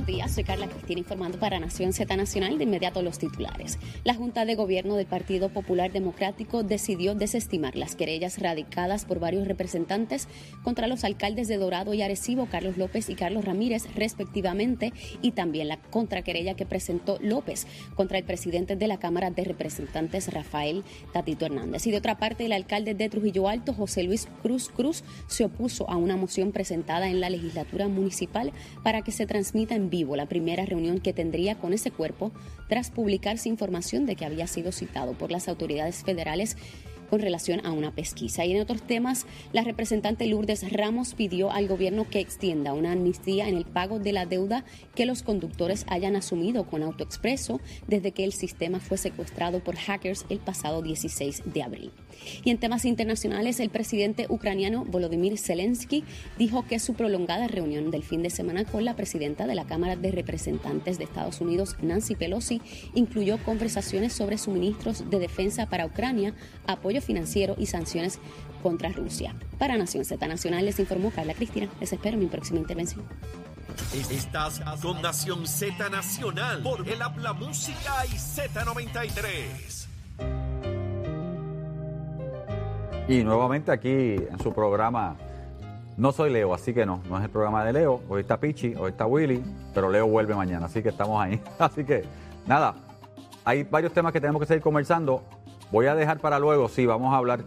Buenos días, soy Carla Cristina informando para Nación Z Nacional. De inmediato los titulares. La Junta de Gobierno del Partido Popular Democrático decidió desestimar las querellas radicadas por varios representantes contra los alcaldes de Dorado y Arecibo, Carlos López y Carlos Ramírez, respectivamente, y también la contraquerella que presentó López contra el presidente de la Cámara de Representantes, Rafael Tatito Hernández. Y de otra parte, el alcalde de Trujillo Alto, José Luis Cruz Cruz, se opuso a una moción presentada en la legislatura municipal para que se transmita en vivo la primera reunión que tendría con ese cuerpo tras publicarse información de que había sido citado por las autoridades federales con relación a una pesquisa. Y en otros temas, la representante Lourdes Ramos pidió al gobierno que extienda una amnistía en el pago de la deuda que los conductores hayan asumido con AutoExpreso desde que el sistema fue secuestrado por hackers el pasado 16 de abril. Y en temas internacionales, el presidente ucraniano Volodymyr Zelensky dijo que su prolongada reunión del fin de semana con la presidenta de la Cámara de Representantes de Estados Unidos, Nancy Pelosi, incluyó conversaciones sobre suministros de defensa para Ucrania, apoyo financiero y sanciones contra Rusia. Para Nación Z Nacional les informó Carla Cristina. Les espero mi próxima intervención. Estás con Nación Z Nacional por el Habla Música y Z93. Y nuevamente aquí en su programa, no soy Leo, así que no, no es el programa de Leo. Hoy está Pichi, hoy está Willy, pero Leo vuelve mañana, así que estamos ahí. Así que nada, hay varios temas que tenemos que seguir conversando. Voy a dejar para luego, sí, vamos a hablar,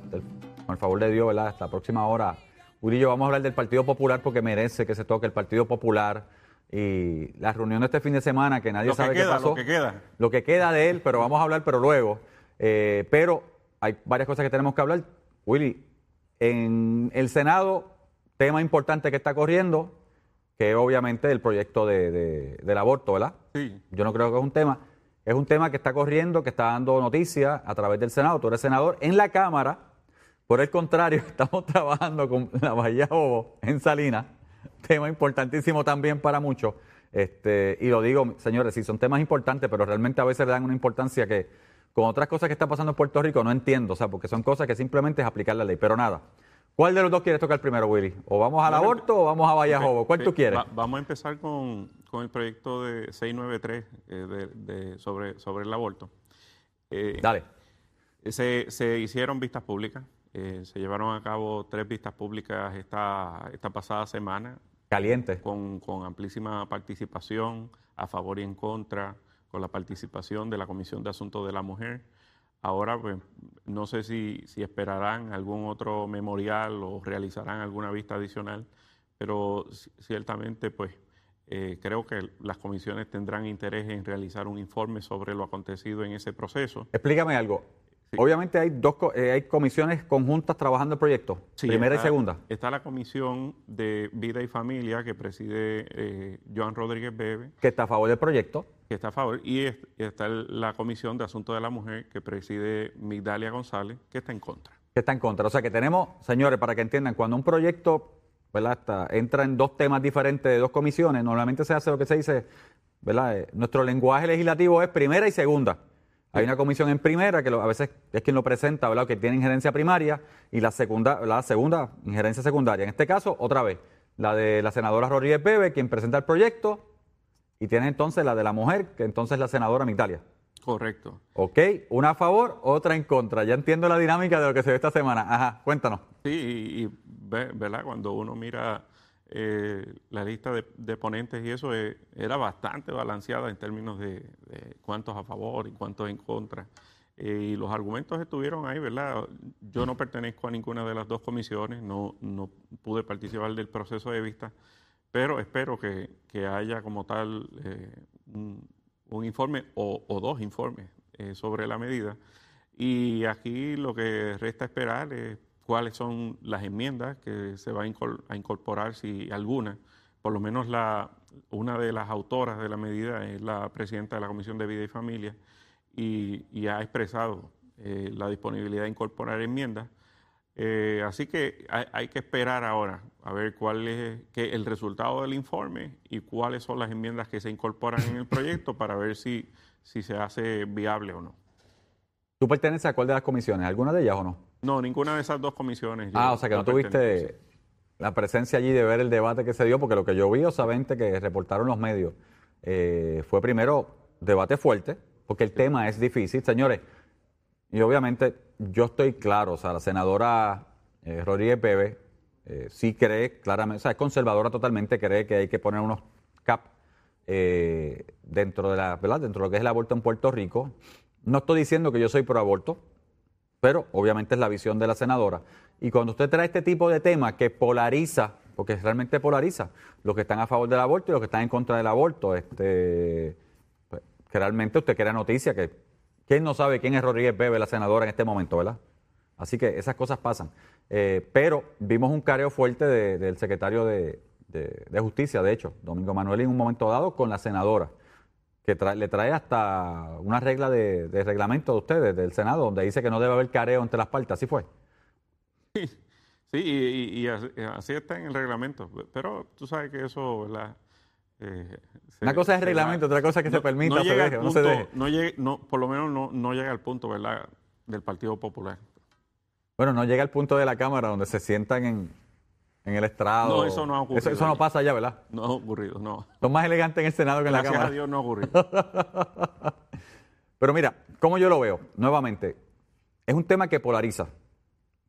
con el favor de Dios, ¿verdad? Hasta la próxima hora. Yo vamos a hablar del Partido Popular porque merece que se toque el Partido Popular y la reunión de este fin de semana que nadie Lo que sabe queda, qué pasó. lo que queda. Lo que queda de él, pero vamos a hablar, pero luego. Eh, pero hay varias cosas que tenemos que hablar. Willy, en el Senado, tema importante que está corriendo, que es obviamente el proyecto de- de- del aborto, ¿verdad? Sí. Yo no creo que es un tema. Es un tema que está corriendo, que está dando noticias a través del Senado. Tú eres senador en la Cámara. Por el contrario, estamos trabajando con la Bahía Bobo en Salinas. Tema importantísimo también para muchos. Este, y lo digo, señores, sí, son temas importantes, pero realmente a veces le dan una importancia que con otras cosas que están pasando en Puerto Rico no entiendo. O sea, porque son cosas que simplemente es aplicar la ley. Pero nada. ¿Cuál de los dos quieres tocar primero, Willy? ¿O vamos al aborto o vamos a Bobo? ¿Cuál tú quieres? va- vamos a empezar con, con el proyecto de 693 eh, de, de- sobre, sobre el aborto. Eh, Dale. Se, se hicieron vistas públicas, eh, se llevaron a cabo tres vistas públicas esta, esta pasada semana Caliente. con, con amplísima participación a favor y en contra, con la participación de la Comisión de Asuntos de la Mujer. Ahora, pues, no sé si, si esperarán algún otro memorial o realizarán alguna vista adicional, pero ci- ciertamente, pues, eh, creo que las comisiones tendrán interés en realizar un informe sobre lo acontecido en ese proceso. Explícame algo. Sí. Obviamente hay dos eh, hay comisiones conjuntas trabajando el proyecto, Sí, primera está- y segunda. Está la Comisión de Vida y Familia que preside eh, Joan Rodríguez Bebe, que está a favor del proyecto. Que está a favor, y es- y está la Comisión de Asuntos de la Mujer que preside Migdalia González, que está en contra. que está en contra. O sea que tenemos, señores, para que entiendan, cuando un proyecto ¿verdad? Está- entra en dos temas diferentes de dos comisiones, normalmente se hace lo que se dice, ¿verdad? Eh, nuestro lenguaje legislativo es primera y segunda. Hay una comisión en primera que lo- a veces es quien lo presenta, ¿verdad? Que tiene injerencia primaria y la segunda, la segunda, injerencia secundaria. En este caso, otra vez, la de la senadora Rodríguez Bebe, quien presenta el proyecto, y tiene entonces la de la mujer, que entonces es la senadora Migdalia. Correcto. Ok, una a favor, otra en contra. Ya entiendo la dinámica de lo que se ve esta semana. Ajá, cuéntanos. Sí, y, y ve- ¿verdad? Cuando uno mira eh, la lista de, de ponentes y eso, eh, era bastante balanceada en términos de, de cuántos a favor y cuántos en contra. Eh, y los argumentos estuvieron ahí, ¿verdad? Yo no pertenezco a ninguna de las dos comisiones, no, no pude participar del proceso de vista, pero espero que, haya como tal eh, un, informe o, dos informes eh, sobre la medida. Y aquí lo que resta esperar es cuáles son las enmiendas que se va a incor- a incorporar, si alguna, por lo menos una de las autoras de la medida es la presidenta de la Comisión de Vida y Familia y, ha expresado eh, la disponibilidad de incorporar enmiendas. Eh, así que hay, que esperar ahora a ver cuál es el resultado del informe y cuáles son las enmiendas que se incorporan en el proyecto para ver si, si se hace viable o no. ¿Tú perteneces a cuál de las comisiones? ¿Alguna de ellas o no? No, ninguna de esas dos comisiones. Ah, o sea que no tuviste la presencia allí de ver el debate que se dio, porque lo que yo vi, obviamente, que reportaron los medios, eh, fue primero debate fuerte, porque el tema es difícil. Señores, y obviamente yo estoy claro, o sea, la senadora eh, Rodríguez Bebe eh, sí cree claramente, o sea, es conservadora totalmente, cree que hay que poner unos cap eh, dentro de la, ¿verdad? Dentro de lo que es el aborto en Puerto Rico. No estoy diciendo que yo soy pro aborto, pero obviamente es la visión de la senadora. Y cuando usted trae este tipo de temas que polariza, porque realmente polariza, los que están a favor del aborto y los que están en contra del aborto, este, pues, realmente usted quiere noticia que quién no sabe quién es Rodríguez Bebe, la senadora en este momento, ¿verdad? Así que esas cosas pasan. Eh, pero vimos un careo fuerte del secretario de, Justicia, de hecho, Domingo Manuel, en un momento dado con la senadora, que le trae hasta una regla de, reglamento de ustedes, del Senado, donde dice que no debe haber careo entre las partes. ¿Así fue? Sí, sí y, así, está en el reglamento. Pero tú sabes que eso, ¿verdad? Eh, una cosa es el reglamento, otra cosa es que se permita, no se deje, no se deje. No llegue, no, por lo menos no, no llega al punto, ¿verdad?, del Partido Popular. Bueno, no llega al punto de la Cámara donde se sientan en, en el estrado. No, eso no ha ocurrido. Eso, no pasa allá, ¿verdad? No ha ocurrido, no. Son más elegantes en el Senado que en la Cámara. Gracias a Dios no ha ocurrido. Pero mira, como yo lo veo, nuevamente, es un tema que polariza.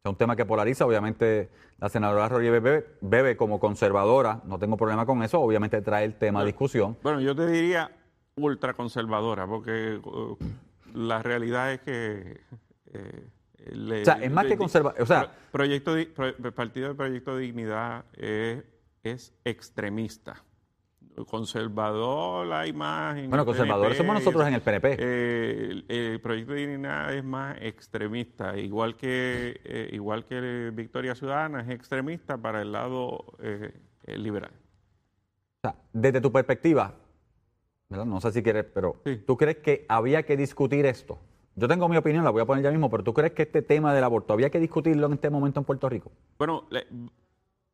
Es un tema que polariza, obviamente la senadora Rodríguez Bebe, Bebe, como conservadora, no tengo problema con eso, obviamente trae el tema a discusión. Bueno, yo te diría ultraconservadora, porque uh, la realidad es que... Eh, o sea, es más que conservadora. O sea, proyecto, el Partido del Proyecto de Dignidad es extremista conservador la imagen. Bueno, conservadores somos nosotros en el PNP. Eh, el, proyecto de dignidad es más extremista, igual que eh, igual que Victoria Ciudadana es extremista para el lado eh, liberal. O sea, desde tu perspectiva, no sé si quieres, pero ¿tú crees que había que discutir esto? Yo tengo mi opinión, la voy a poner ya mismo, pero ¿tú crees que este tema del aborto había que discutirlo en este momento en Puerto Rico? Bueno,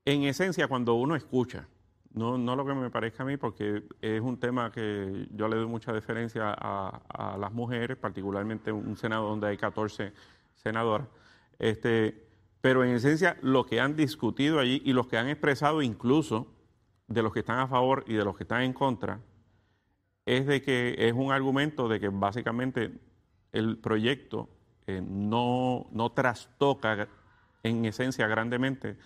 en esencia, cuando uno escucha no, no lo que me parezca a mí, porque es un tema que yo le doy mucha deferencia a, las mujeres, particularmente un Senado donde hay 14 senadoras. Este, pero en esencia, lo que han discutido allí y los que han expresado incluso de los que están a favor y de los que están en contra, es de que es un argumento de que básicamente el proyecto eh, no, no trastoca en esencia grandemente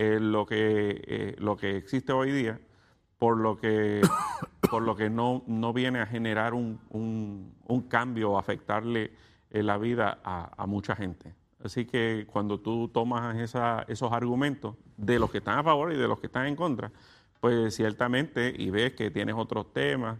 eh, lo, que, eh, lo que existe hoy día, por lo que, por lo que no, no viene a generar un, un, cambio o afectarle eh, la vida a, mucha gente. Así que cuando tú tomas esa, esos argumentos de los que están a favor y de los que están en contra, pues ciertamente, y ves que tienes otros temas,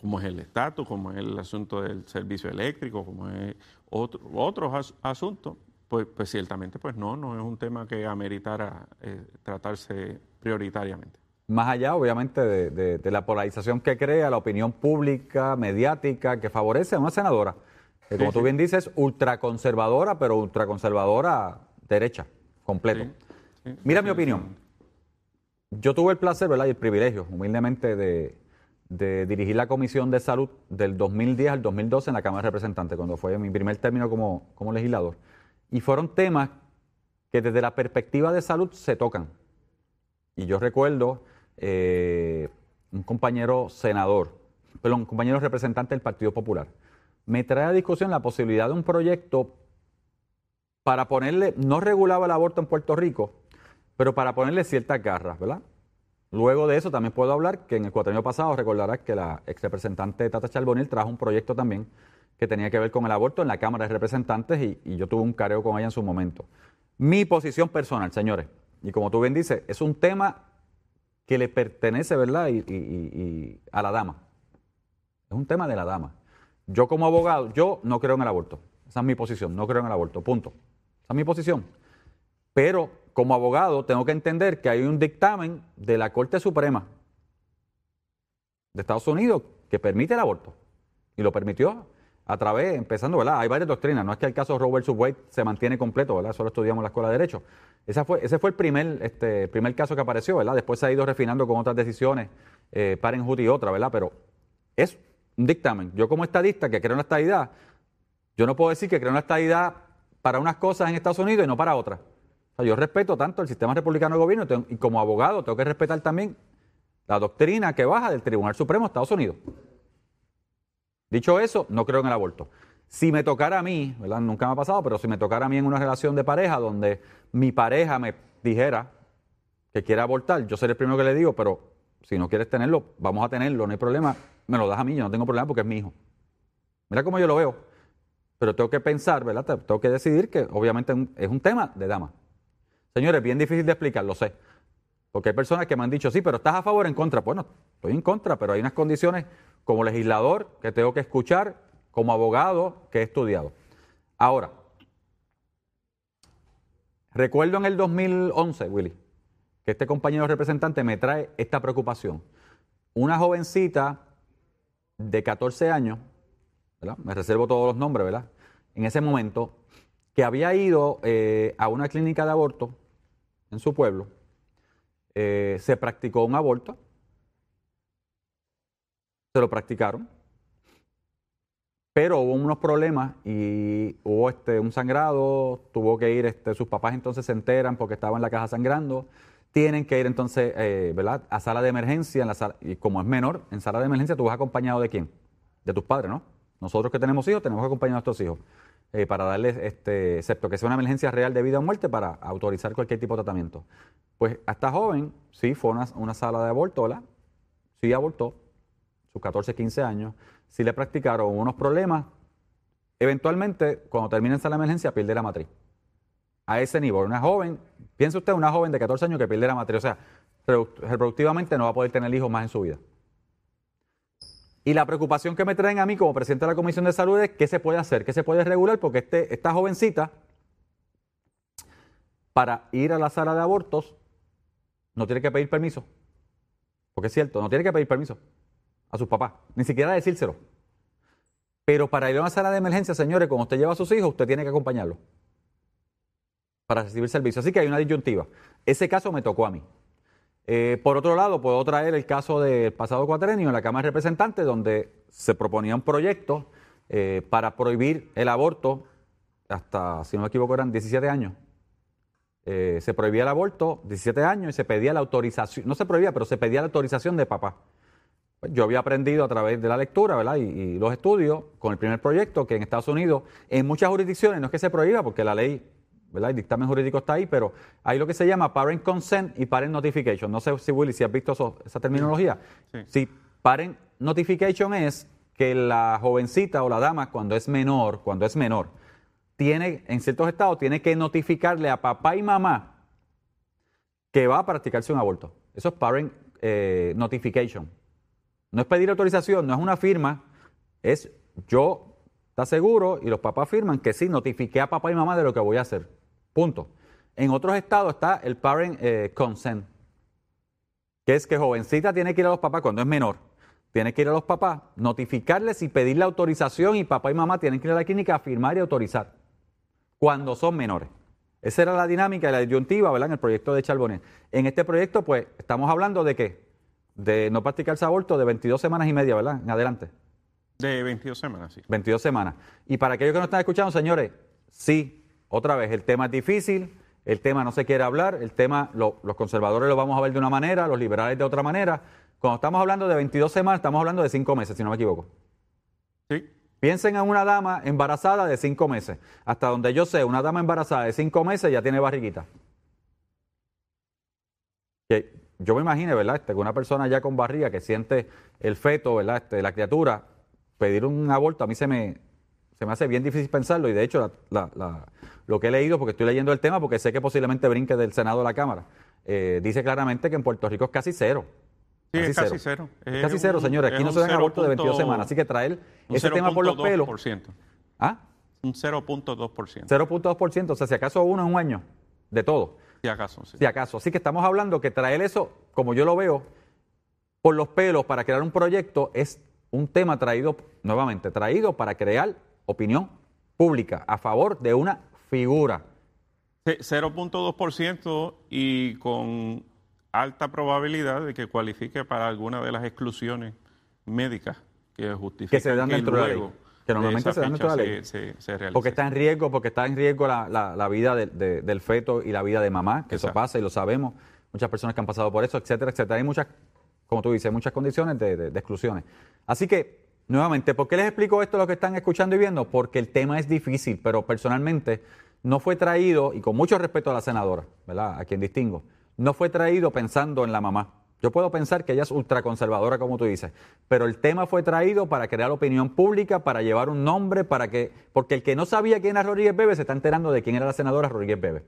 como es el estatus, como es el asunto del servicio eléctrico, como es otro, otros asuntos, pues, pues, ciertamente, pues no, no es un tema que ameritara eh, tratarse prioritariamente. Más allá, obviamente, de, la polarización que crea la opinión pública, mediática, que favorece a una senadora, que como tú bien dices, ultraconservadora, pero ultraconservadora derecha, completo. Mira mi opinión. Yo tuve el placer, ¿verdad? Y el privilegio, humildemente, de, dirigir la Comisión de Salud del 2010 al 2012 en la Cámara de Representantes, cuando fue mi primer término como, como legislador. Y fueron temas que desde la perspectiva de salud se tocan. Y yo recuerdo eh, un compañero senador, perdón, un compañero representante del Partido Popular, me trae a discusión la posibilidad de un proyecto para ponerle, no regulaba el aborto en Puerto Rico, pero para ponerle ciertas garras, ¿verdad? Luego de eso también puedo hablar que en el cuatro pasado recordarás que la ex representante Tata Charbonil trajo un proyecto también que tenía que ver con el aborto en la Cámara de Representantes y, yo tuve un careo con ella en su momento. Mi posición personal, señores, y como tú bien dices, es un tema que le pertenece, ¿verdad? Y, a la dama. Es un tema de la dama. Yo como abogado, yo no creo en el aborto. Esa es mi posición, no creo en el aborto, punto. Esa es mi posición. Pero como abogado tengo que entender que hay un dictamen de la Corte Suprema de Estados Unidos que permite el aborto. Y lo permitió a través, empezando, ¿verdad? Hay varias doctrinas, no es que el caso Robert Subway se mantiene completo, ¿verdad? Solo estudiamos en la Escuela de Derecho. Ese fue el primer, este, primer caso que apareció, ¿verdad? Después se ha ido refinando con otras decisiones, eh, Parenthood y otra, ¿verdad? Pero es un dictamen. Yo como estadista que creo en la estadidad, yo no puedo decir que creo en la estadidad para unas cosas en Estados Unidos y no para otras. Yo respeto tanto el sistema republicano de gobierno y como abogado tengo que respetar también la doctrina que baja del Tribunal Supremo de Estados Unidos. Dicho eso, no creo en el aborto. Si me tocara a mí, ¿verdad? Nunca me ha pasado, pero si me tocara a mí en una relación de pareja donde mi pareja me dijera que quiere abortar, yo seré el primero que le digo, pero si no quieres tenerlo, vamos a tenerlo, no hay problema, me lo das a mí, yo no tengo problema porque es mi hijo. Mira cómo yo lo veo. Pero tengo que pensar, ¿verdad? Tengo que decidir que obviamente es un tema de dama. Señores, bien difícil de explicar, lo sé. Porque hay personas que me han dicho, sí, pero ¿estás a favor o en contra? Bueno, estoy en contra, pero hay unas condiciones como legislador que tengo que escuchar, como abogado que he estudiado. Ahora, recuerdo en el 2011, Willy, que este compañero representante me trae esta preocupación. Una jovencita de 14 años, me reservo todos los nombres, ¿verdad? En ese momento, que había ido eh, a una clínica de aborto en su pueblo, eh, se practicó un aborto se lo practicaron, pero hubo unos problemas y hubo este, un sangrado, tuvo que ir, este, sus papás entonces se enteran porque estaba en la caja sangrando, tienen que ir entonces eh, ¿verdad? a sala de emergencia, y como es menor, en sala de emergencia tú vas acompañado de quién? De tus padres, ¿no? Nosotros que tenemos hijos tenemos que acompañar a nuestros hijos eh, para darles, este, excepto que sea una emergencia real de vida o muerte, para autorizar cualquier tipo de tratamiento. Pues a esta joven, sí, fue una, una sala de aborto, ¿verdad? Sí abortó, sus 14, 15 años, si le practicaron unos problemas, eventualmente, cuando termine la emergencia, pierde la matriz. A ese nivel, una joven, piense usted, una joven de 14 años que pierde la matriz, o sea, reproductivamente no va a poder tener hijos más en su vida. Y la preocupación que me traen a mí como presidente de la Comisión de Salud es qué se puede hacer, qué se puede regular, porque este, esta jovencita, para ir a la sala de abortos, no tiene que pedir permiso. Porque es cierto, no tiene que pedir permiso a sus papás, ni siquiera decírselo. Pero para ir a una sala de emergencia, señores, cuando usted lleva a sus hijos, usted tiene que acompañarlo para recibir servicio. Así que hay una disyuntiva. Ese caso me tocó a mí. Eh, por otro lado, puedo traer el caso del pasado cuatrenio en la Cámara de Representantes, donde se proponía un proyecto eh, para prohibir el aborto hasta, si no me equivoco, eran 17 años. Eh, se prohibía el aborto 17 años y se pedía la autorización, no se prohibía, pero se pedía la autorización de papá. Pues, yo había aprendido a través de la lectura ¿verdad? Y, los estudios con el primer proyecto que en Estados Unidos, en muchas jurisdicciones, no es que se prohíba porque la ley, ¿verdad? el dictamen jurídico está ahí, pero hay lo que se llama parent consent y parent notification. No sé si Willy, si has visto esa terminología. Si parent notification es que la jovencita o la dama cuando es menor, cuando es menor, tiene, en ciertos estados, tiene que notificarle a papá y mamá que va a practicarse un aborto. Eso es parent eh, notification. No es pedir autorización, no es una firma, es yo, está seguro, y los papás firman que sí, notifiqué a papá y mamá de lo que voy a hacer. Punto. En otros estados está el parent eh, consent, que es que jovencita tiene que ir a los papás cuando es menor. Tiene que ir a los papás, notificarles y pedirle autorización y papá y mamá tienen que ir a la clínica a firmar y autorizar cuando son menores. Esa era la dinámica y la disyuntiva, ¿verdad? En el proyecto de Charbonnet. En este proyecto, pues, estamos hablando de qué? De no practicarse aborto de 22 semanas y media, ¿verdad? En adelante. De 22 semanas, sí. 22 semanas. Y para aquellos que no están escuchando, señores, sí, otra vez, el tema es difícil, el tema no se quiere hablar, el tema los conservadores lo vamos a ver de una manera, los liberales de otra manera. Cuando estamos hablando de 22 semanas, estamos hablando de 5 meses, si no me equivoco. Sí. Piensen en una dama embarazada de 5 meses. Hasta donde yo sé, una dama embarazada de 5 meses ya tiene barriguita yo me imagino, ¿verdad? Este, que una persona ya con barriga que siente el feto, ¿verdad? Este, la criatura, pedir un aborto, a mí se me, se me hace bien difícil pensarlo y de hecho lo que he leído, porque estoy leyendo el tema, porque sé que posiblemente brinque del Senado a la Cámara, eh, dice claramente que en Puerto Rico es casi cero. Sí, es casi cero. Es casi cero, señores. Aquí no se dan abortos de 22 semanas. Así que traer ese tema por los pelos. ¿Ah? Un 0.2%. 0.2%. O sea, si acaso uno en un año. de todo. Si acaso, sí. Si acaso. Así que estamos hablando que traer eso, como yo lo veo, por los pelos para crear un proyecto es un tema traído, nuevamente, traído para crear opinión pública a favor de una figura. Ce- 0.2% y con alta probabilidad de que cualifique para alguna de las exclusiones médicas que justifican Que se dan dentro de la ley, luego que normalmente se dan dentro de la ley. Se, se, se. Porque está en riesgo, porque está en riesgo la, la- la vida de- de- del feto y la vida de mamá, que eso pasa y lo sabemos. Muchas personas que han pasado por eso, etcétera, etcétera. Hay muchas, como tú dices, muchas condiciones de, de- de exclusiones. Así que, nuevamente, ¿por qué les explico esto a los que están escuchando y viendo? Porque el tema es difícil, pero personalmente no fue traído, y con mucho respeto a la senadora, ¿verdad? A quien distingo, no fue traído pensando en la mamá. Yo puedo pensar que ella es ultraconservadora, como tú dices, pero el tema fue traído para crear opinión pública, para llevar un nombre, para que, porque el que no sabía quién era Rodríguez Bebe se está enterando de quién era la senadora Rodríguez Bebe.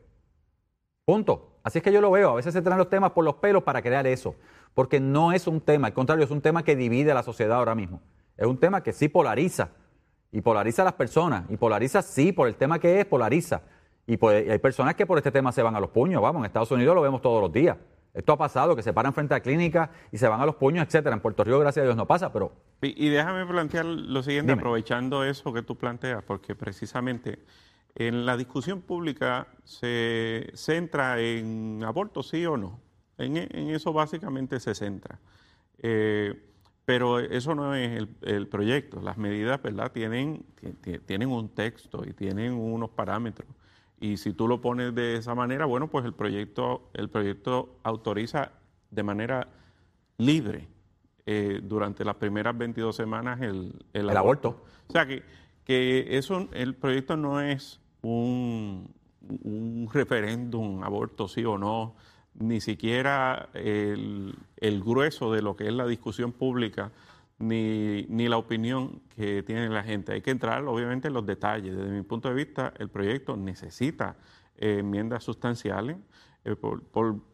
Punto. Así es que yo lo veo. A veces se traen los temas por los pelos para crear eso, porque no es un tema, al contrario, es un tema que divide a la sociedad ahora mismo. Es un tema que sí polariza, y polariza a las personas, y polariza sí por el tema que es, polariza. Y, pues, y hay personas que por este tema se van a los puños, vamos, en Estados Unidos lo vemos todos los días. Esto ha pasado, que se paran frente a clínicas y se van a los puños, etcétera. En Puerto Rico, gracias a Dios, no pasa, pero Y, y déjame plantear lo siguiente, Dime. aprovechando eso que tú planteas, porque precisamente en la discusión pública se centra en aborto sí o no. En, en eso básicamente se centra. Eh, pero eso no es el, el proyecto. Las medidas, ¿verdad? Tienen, ti- ti- tienen un texto y tienen unos parámetros. Y si tú lo pones de esa manera, bueno, pues el proyecto, el proyecto autoriza de manera libre eh, durante las primeras 22 semanas el, El aborto. O sea que, que eso, el proyecto no es un, un referéndum, aborto sí o no, ni siquiera el, el grueso de lo que es la discusión pública, ni, ni la opinión que tiene la gente. Hay que entrar, obviamente, en los detalles. Desde mi punto de vista, el proyecto necesita eh, enmiendas sustanciales eh, por,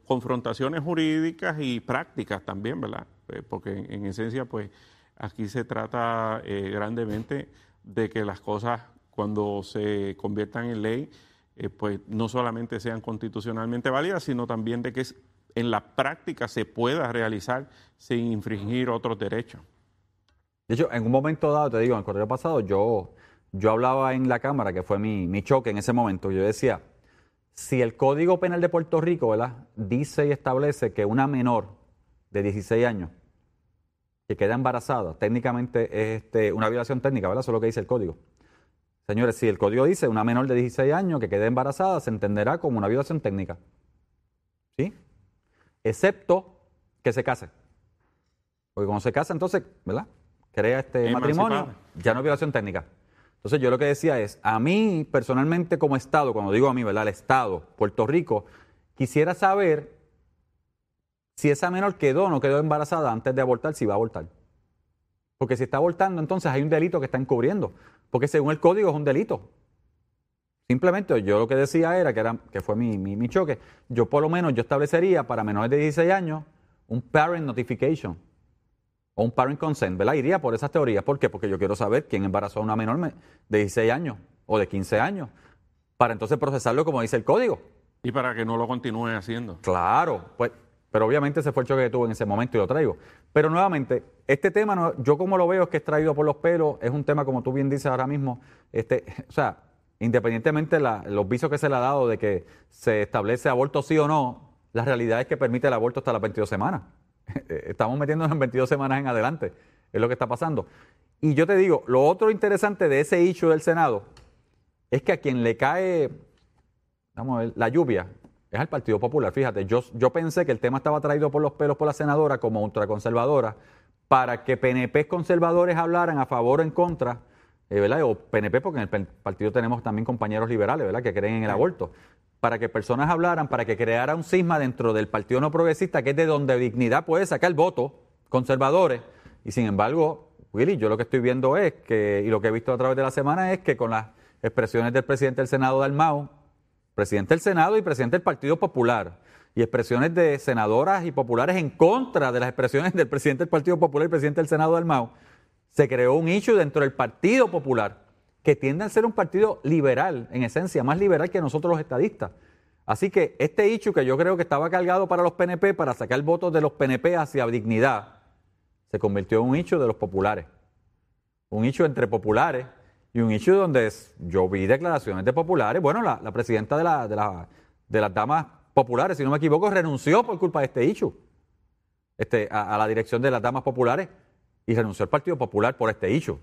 confrontaciones jurídicas y prácticas también, ¿verdad? Eh, porque en, en esencia, pues, aquí se trata grandemente de que las cosas, cuando se conviertan en ley, pues no solamente sean constitucionalmente válidas, sino también de que en la práctica se pueda realizar sin infringir otros derechos. De hecho, en un momento dado, te digo, en el correo pasado, yo, yo hablaba en la Cámara, que fue mi, mi choque en ese momento, yo decía, si el Código Penal de Puerto Rico, ¿verdad?, dice y establece que una menor de 16 años que queda embarazada, técnicamente es este, una violación técnica, ¿verdad? Eso es lo que dice el código. Señores, si el código dice una menor de 16 años que quede embarazada, se entenderá como una violación técnica. ¿Sí? Excepto que se case. Porque cuando se casa, entonces, ¿verdad? Crea este matrimonio, ya no es violación técnica. Entonces yo lo que decía es, a mí personalmente como Estado, cuando digo a mí, ¿verdad? El Estado, Puerto Rico, quisiera saber si esa menor quedó o no quedó embarazada antes de abortar, si va a abortar. Porque si está abortando, entonces hay un delito que está encubriendo. Porque según el código es un delito. Simplemente yo lo que decía era, que, era, que fue mi, mi, mi choque, yo por lo menos yo establecería para menores de 16 años un parent notification o un parent consent, ¿verdad? Iría por esas teorías. ¿Por qué? Porque yo quiero saber quién embarazó a una menor me- de 16 años o de 15 años para entonces procesarlo como dice el código. Y para que no lo continúe haciendo. Claro, pues, pero obviamente ese fue el choque que tuve en ese momento y lo traigo. Pero nuevamente, este tema, no- yo como lo veo es que es traído por los pelos, es un tema como tú bien dices ahora mismo, este, o sea, independientemente de los visos que se le ha dado de que se establece aborto sí o no, la realidad es que permite el aborto hasta las 22 semanas. Estamos metiéndonos en 22 semanas en adelante, es lo que está pasando. Y yo te digo, lo otro interesante de ese issue del Senado es que a quien le cae vamos a ver, la lluvia es al Partido Popular. Fíjate, yo, yo pensé que el tema estaba traído por los pelos por la senadora como ultraconservadora para que PNP conservadores hablaran a favor o en contra, eh, ¿verdad? O PNP, porque en el partido tenemos también compañeros liberales, ¿verdad? Que creen en el aborto. Para que personas hablaran, para que creara un cisma dentro del Partido No Progresista, que es de donde Dignidad puede sacar el voto, conservadores. Y sin embargo, Willy, yo lo que estoy viendo es que, y lo que he visto a través de la semana es que con las expresiones del presidente del Senado Dalmau, presidente del Senado y presidente del Partido Popular, y expresiones de senadoras y populares en contra de las expresiones del presidente del Partido Popular y presidente del Senado del MAU, se creó un issue dentro del Partido Popular que tiende a ser un partido liberal, en esencia, más liberal que nosotros los estadistas. Así que este hecho que yo creo que estaba cargado para los PNP, para sacar votos de los PNP hacia dignidad, se convirtió en un hecho de los populares. Un hecho entre populares y un hecho donde yo vi declaraciones de populares. Bueno, la, presidenta de, la, de, la, de, las damas populares, si no me equivoco, renunció por culpa de este hecho este, a, la dirección de las damas populares y renunció al Partido Popular por este hecho.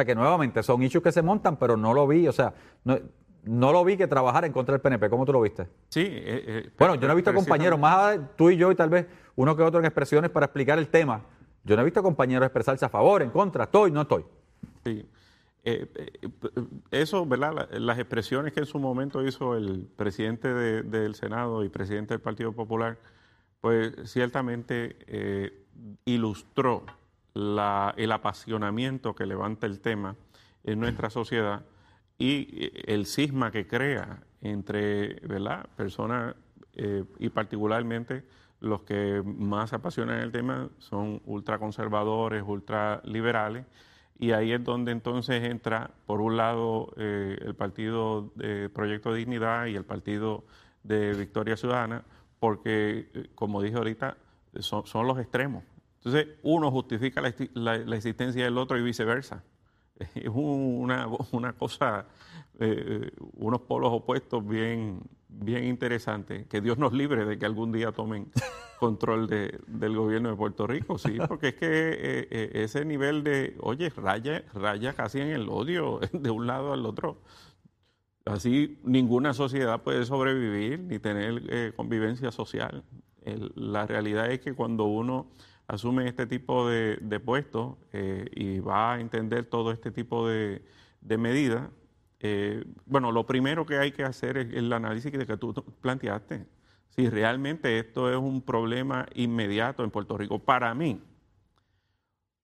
Sea que nuevamente son hechos que se montan, pero no lo vi, o sea, no, no lo vi que trabajar en contra del PNP. ¿Cómo tú lo viste? Sí. Eh, eh, bueno, yo no he visto compañeros, más tú y yo y tal vez uno que otro en expresiones para explicar el tema. Yo no he visto compañeros expresarse a favor, en contra, estoy, no estoy. Sí. Eh, eso, ¿verdad? Las expresiones que en su momento hizo el presidente del Senado y presidente del Partido Popular, pues ciertamente ilustró el apasionamiento que levanta el tema en nuestra sociedad y eh, el cisma que crea entre personas eh, y particularmente los que más apasionan el tema son ultraconservadores, ultraliberales, y ahí es donde entonces entra, por un lado, eh, el partido de Proyecto Dignidad y el partido de Victoria Ciudadana, porque, como dije ahorita, son, los extremos. Entonces, uno justifica la existencia del otro y viceversa es una, una cosa, eh, unos polos opuestos bien, bien interesantes. Que Dios nos libre de que algún día tomen control de, del gobierno de Puerto Rico, sí, porque es que eh, eh, ese nivel de, oye, raya, raya casi en el odio de un lado al otro. Así ninguna sociedad puede sobrevivir ni tener convivencia social. la realidad es que cuando uno asume este tipo de, puestos eh, y va a entender todo este tipo de, medidas, eh, bueno, lo primero que hay que hacer es el análisis que tú planteaste. Si realmente esto es un problema inmediato en Puerto Rico, para mí,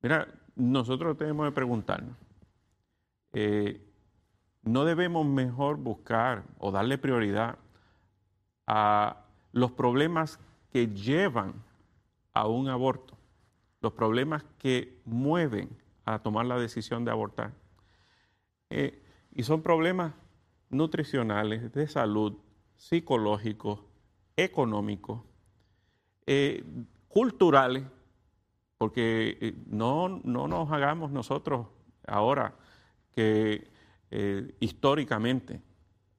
mira, nosotros tenemos que preguntarnos, eh, ¿no debemos mejor buscar o darle prioridad a los problemas que llevan a un aborto? los problemas que mueven a tomar la decisión de abortar. Eh, y son problemas nutricionales, de salud, psicológicos, económicos, eh, culturales, porque eh, no, no, nos hagamos nosotros ahora que históricamente,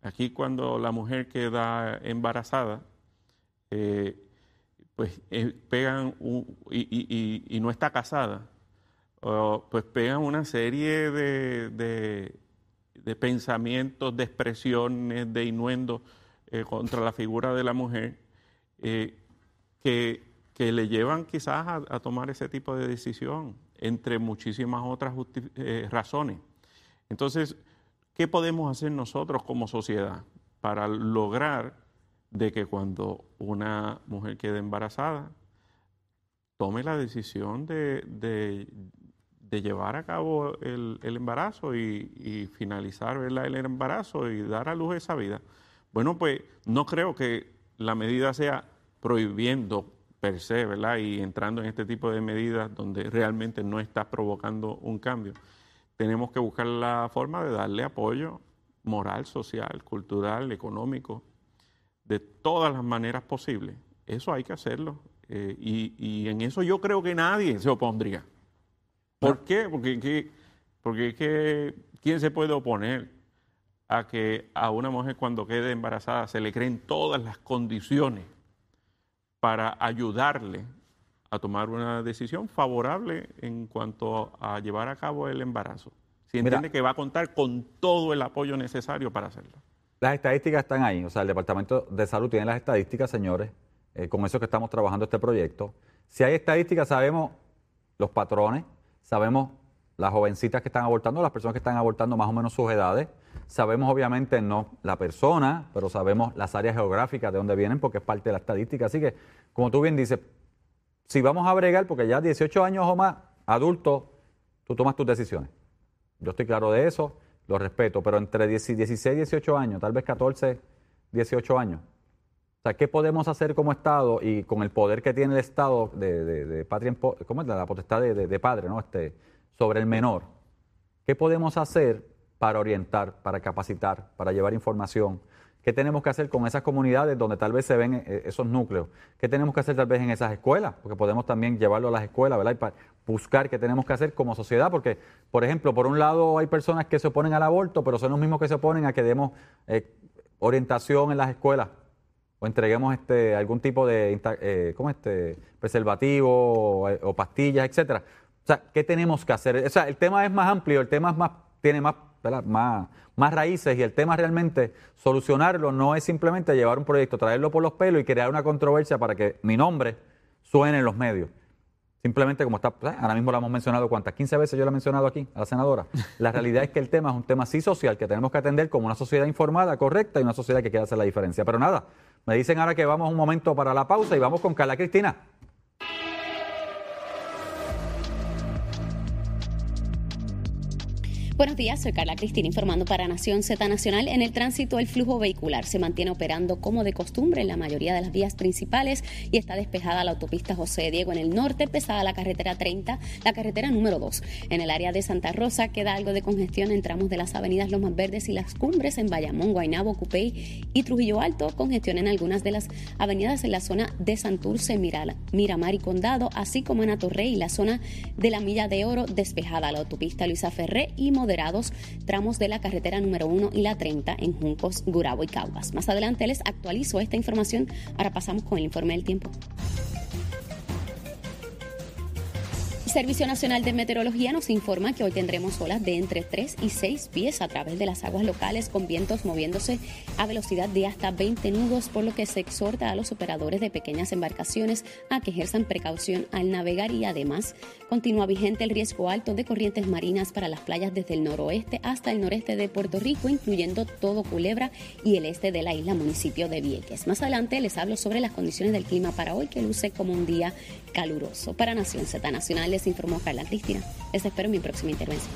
aquí cuando la mujer queda embarazada, pues eh, pegan y, no está casada, pues pegan una serie de, pensamientos, de expresiones, de innuendos eh, contra la figura de la mujer eh, que, le llevan quizás a, tomar ese tipo de decisión, entre muchísimas otras razones. Entonces, ¿qué podemos hacer nosotros como sociedad para lograr de que cuando una mujer quede embarazada, tome la decisión de, de, llevar a cabo el, embarazo y, finalizar el embarazo y dar a luz esa vida. Bueno, pues no creo que la medida sea prohibiendo per se, ¿verdad? Y entrando en este tipo de medidas donde realmente no está provocando un cambio. Tenemos que buscar la forma de darle apoyo moral, social, cultural, económico de todas las maneras posibles. Eso hay que hacerlo. Eh, y, en eso yo creo que nadie se opondría. ¿Por qué? Porque, porque que, ¿quién se puede oponer a que a una mujer cuando quede embarazada se le creen todas las condiciones para ayudarle a tomar una decisión favorable en cuanto a llevar a cabo el embarazo? Si entiende que va a contar con todo el apoyo necesario para hacerlo. Las estadísticas están ahí, o sea, el Departamento de Salud tiene las estadísticas, señores, eh, con eso que estamos trabajando este proyecto. Si hay estadísticas, sabemos los patrones, sabemos las jovencitas que están abortando, las personas que están abortando más o menos sus edades, sabemos obviamente no la persona, pero sabemos las áreas geográficas de dónde vienen porque es parte de la estadística. Así que, como tú bien dices, si vamos a bregar, porque ya 18 años o más, adulto, tú tomas tus decisiones. Yo estoy claro de eso lo respeto, pero entre 16 y 18 años, tal vez 14, 18 años. O sea, ¿qué podemos hacer como Estado y con el poder que tiene el Estado de, de, patria, ¿cómo es? La potestad de, padre, ¿no? Este, sobre el menor. ¿Qué podemos hacer para orientar, para capacitar, para llevar información? ¿Qué tenemos que hacer con esas comunidades donde tal vez se ven eh, esos núcleos? ¿Qué tenemos que hacer tal vez en esas escuelas? Porque podemos también llevarlo a las escuelas, ¿verdad? Y para buscar qué tenemos que hacer como sociedad, porque, por ejemplo, por un lado hay personas que se oponen al aborto, pero son los mismos que se oponen a que demos eh, orientación en las escuelas o entreguemos este algún tipo de eh, ¿cómo este preservativo o, pastillas, etcétera. O sea, ¿qué tenemos que hacer? O sea, el tema es más amplio, el tema es más tiene más más, más raíces y el tema realmente solucionarlo no es simplemente llevar un proyecto, traerlo por los pelos y crear una controversia para que mi nombre suene en los medios. Simplemente como está, ahora mismo lo hemos mencionado, ¿cuántas? 15 veces yo lo he mencionado aquí a la senadora. La realidad es que el tema es un tema sí social que tenemos que atender como una sociedad informada, correcta y una sociedad que quiere hacer la diferencia. Pero nada, me dicen ahora que vamos un momento para la pausa y vamos con Carla Cristina. Buenos días, soy Carla Cristina informando para Nación Z Nacional. En el tránsito, el flujo vehicular se mantiene operando como de costumbre en la mayoría de las vías principales y está despejada la autopista José Diego en el norte, pesada la carretera 30, la carretera número 2. En el área de Santa Rosa queda algo de congestión en tramos de las avenidas Lomas Verdes y Las Cumbres en Bayamón, Guaynabo, Cupey y Trujillo Alto, congestión en algunas de las avenidas en la zona de Santurce, Miramar y Condado, así como en Atorrey y la zona de la Milla de Oro despejada la autopista Luisa Ferré y tramos de la carretera número 1 y la 30 en Juncos, Gurabo y Caguas. Más adelante les actualizo esta información. Ahora pasamos con el informe del tiempo. Servicio Nacional de Meteorología nos informa que hoy tendremos olas de entre 3 y 6 pies a través de las aguas locales con vientos moviéndose a velocidad de hasta 20 nudos, por lo que se exhorta a los operadores de pequeñas embarcaciones a que ejerzan precaución al navegar y además continúa vigente el riesgo alto de corrientes marinas para las playas desde el noroeste hasta el noreste de Puerto Rico, incluyendo todo Culebra y el este de la isla municipio de Vieques. Más adelante les hablo sobre las condiciones del clima para hoy que luce como un día caluroso. Para Nación Z Nacional les informó Carla Cristina. Les espero en mi próxima intervención.